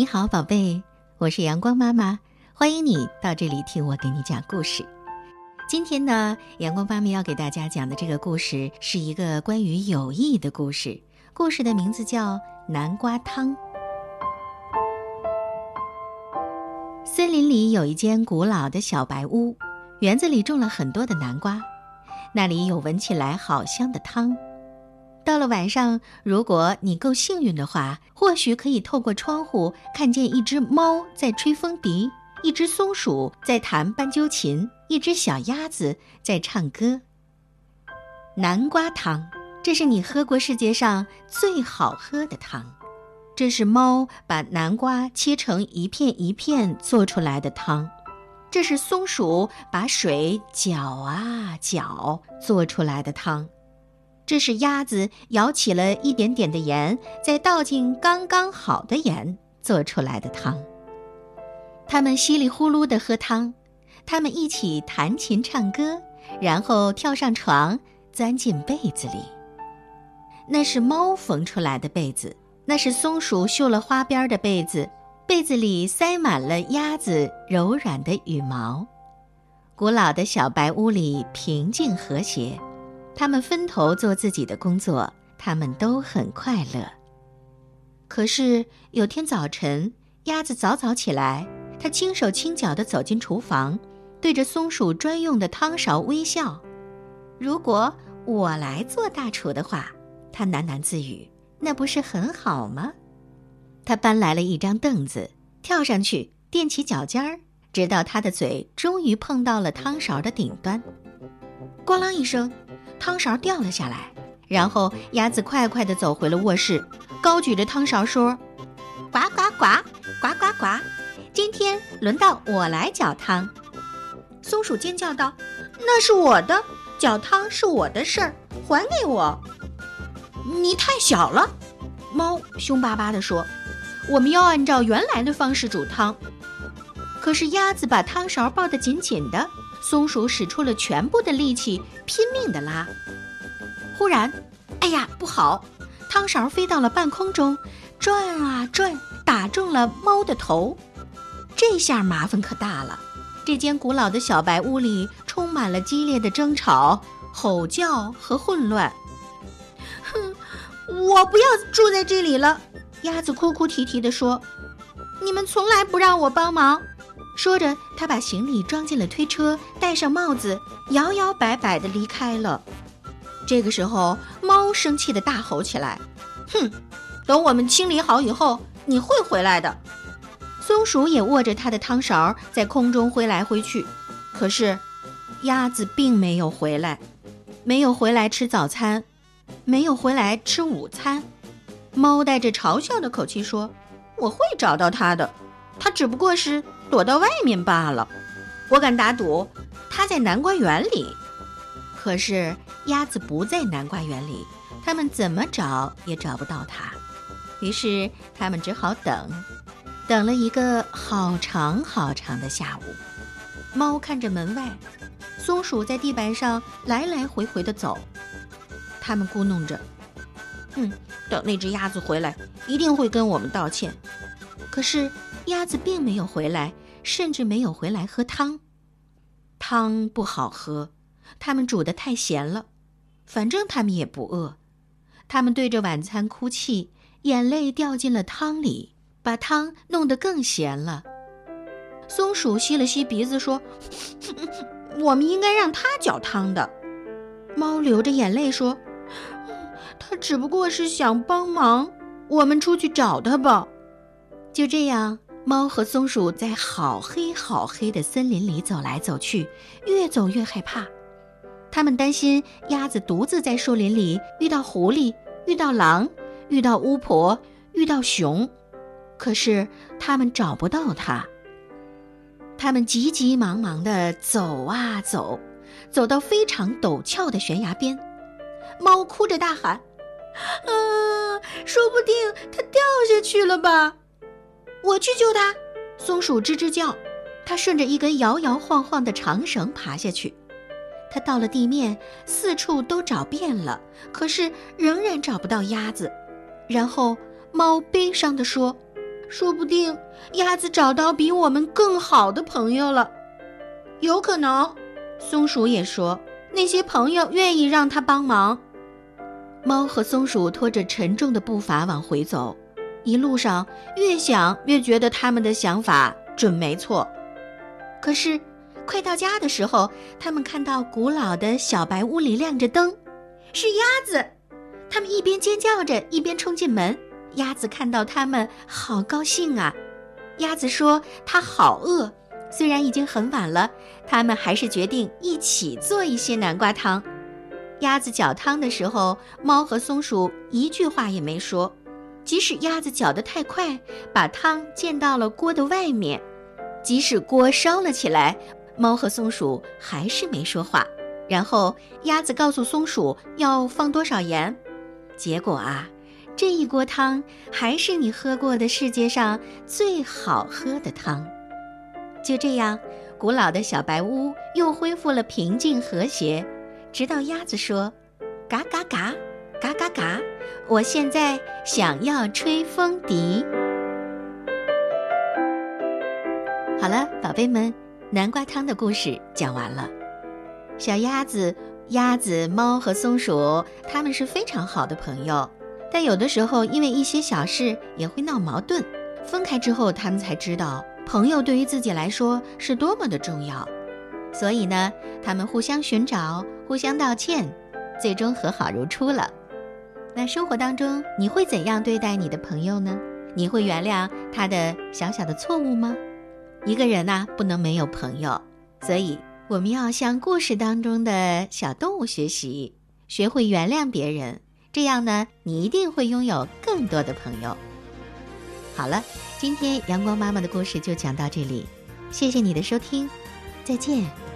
你好，宝贝，我是阳光妈妈，欢迎你到这里听我给你讲故事。今天呢，阳光妈妈要给大家讲的这个故事是一个关于友谊的故事，故事的名字叫《南瓜汤》。森林里有一间古老的小白屋，园子里种了很多的南瓜，那里有闻起来好香的汤。到了晚上，如果你够幸运的话，或许可以透过窗户看见一只猫在吹风笛，一只松鼠在弹斑鸠琴，一只小鸭子在唱歌。南瓜汤，这是你喝过世界上最好喝的汤。这是猫把南瓜切成一片一片做出来的汤。这是松鼠把水搅啊搅做出来的汤。这是鸭子舀起了一点点的盐，再倒进刚刚好的盐做出来的汤。他们稀里呼噜地喝汤，他们一起弹琴唱歌，然后跳上床，钻进被子里。那是猫缝出来的被子，那是松鼠绣了花边的被子，被子里塞满了鸭子柔软的羽毛。古老的小白屋里平静和谐。他们分头做自己的工作，他们都很快乐。可是有天早晨，鸭子早早起来，它轻手轻脚地走进厨房，对着松鼠专用的汤勺微笑。如果我来做大厨的话，它喃喃自语，那不是很好吗？它搬来了一张凳子，跳上去，垫起脚尖儿，直到它的嘴终于碰到了汤勺的顶端。咣啷一声。汤勺掉了下来，然后鸭子快快地走回了卧室，高举着汤勺说：“呱呱呱，呱呱呱，今天轮到我来搅汤。”松鼠尖叫道：“那是我的，搅汤是我的事儿，还给我！”你太小了，猫凶巴巴地说：“我们要按照原来的方式煮汤。”可是鸭子把汤勺抱得紧紧的。松鼠使出了全部的力气，拼命地拉。忽然，哎呀，不好！汤勺飞到了半空中，转啊转，打中了猫的头。这下麻烦可大了。这间古老的小白屋里充满了激烈的争吵、吼叫和混乱。哼，我不要住在这里了！鸭子哭哭啼啼地说：“你们从来不让我帮忙。”说着，他把行李装进了推车，戴上帽子，摇摇摆摆地离开了。这个时候，猫生气地大吼起来：“哼，等我们清理好以后，你会回来的。”松鼠也握着它的汤勺在空中挥来挥去，可是鸭子并没有回来，没有回来吃早餐，没有回来吃午餐。猫带着嘲笑的口气说：“我会找到它的，它只不过是……”躲到外面罢了，我敢打赌，它在南瓜园里。可是鸭子不在南瓜园里，他们怎么找也找不到它。于是他们只好等，等了一个好长好长的下午。猫看着门外，松鼠在地板上来来回回地走。他们咕哝着：“哼，等那只鸭子回来，一定会跟我们道歉。”可是鸭子并没有回来。甚至没有回来喝汤，汤不好喝，他们煮的太咸了。反正他们也不饿，他们对着晚餐哭泣，眼泪掉进了汤里，把汤弄得更咸了。松鼠吸了吸鼻子说：“我们应该让它搅汤的。”猫流着眼泪说：“它只不过是想帮忙，我们出去找它吧。”就这样。猫和松鼠在好黑好黑的森林里走来走去，越走越害怕。他们担心鸭子独自在树林里遇到狐狸、遇到狼、遇到巫婆、遇到熊，可是他们找不到它。他们急急忙忙地走啊走，走到非常陡峭的悬崖边，猫哭着大喊：“啊，说不定它掉下去了吧！”我去救它，松鼠吱吱叫。它顺着一根摇摇晃晃的长绳爬下去。它到了地面，四处都找遍了，可是仍然找不到鸭子。然后猫悲伤地说：“说不定鸭子找到比我们更好的朋友了。有可能，松鼠也说，那些朋友愿意让它帮忙。猫和松鼠拖着沉重的步伐往回走，一路上越想越觉得他们的想法准没错。可是，快到家的时候，他们看到古老的小白屋里亮着灯，是鸭子。他们一边尖叫着，一边冲进门。鸭子看到他们，好高兴啊！鸭子说：“它好饿。”虽然已经很晚了，他们还是决定一起做一些南瓜汤。鸭子搅汤的时候，猫和松鼠一句话也没说。即使鸭子搅得太快，把汤溅到了锅的外面；即使锅烧了起来，猫和松鼠还是没说话。然后鸭子告诉松鼠要放多少盐，结果啊，这一锅汤还是你喝过的世界上最好喝的汤。就这样，古老的小白屋又恢复了平静和谐。直到鸭子说：“嘎嘎嘎，嘎嘎嘎，我现在想要吹风笛。”好了，宝贝们，南瓜汤的故事讲完了。小鸭子、鸭子、猫和松鼠，他们是非常好的朋友，但有的时候因为一些小事也会闹矛盾。分开之后，他们才知道朋友对于自己来说是多么的重要。所以呢，他们互相寻找。互相道歉，最终和好如初了。那生活当中，你会怎样对待你的朋友呢？你会原谅他的小小的错误吗？一个人呐，不能没有朋友，所以我们要向故事当中的小动物学习，学会原谅别人。这样呢，你一定会拥有更多的朋友。好了，今天阳光妈妈的故事就讲到这里，谢谢你的收听，再见。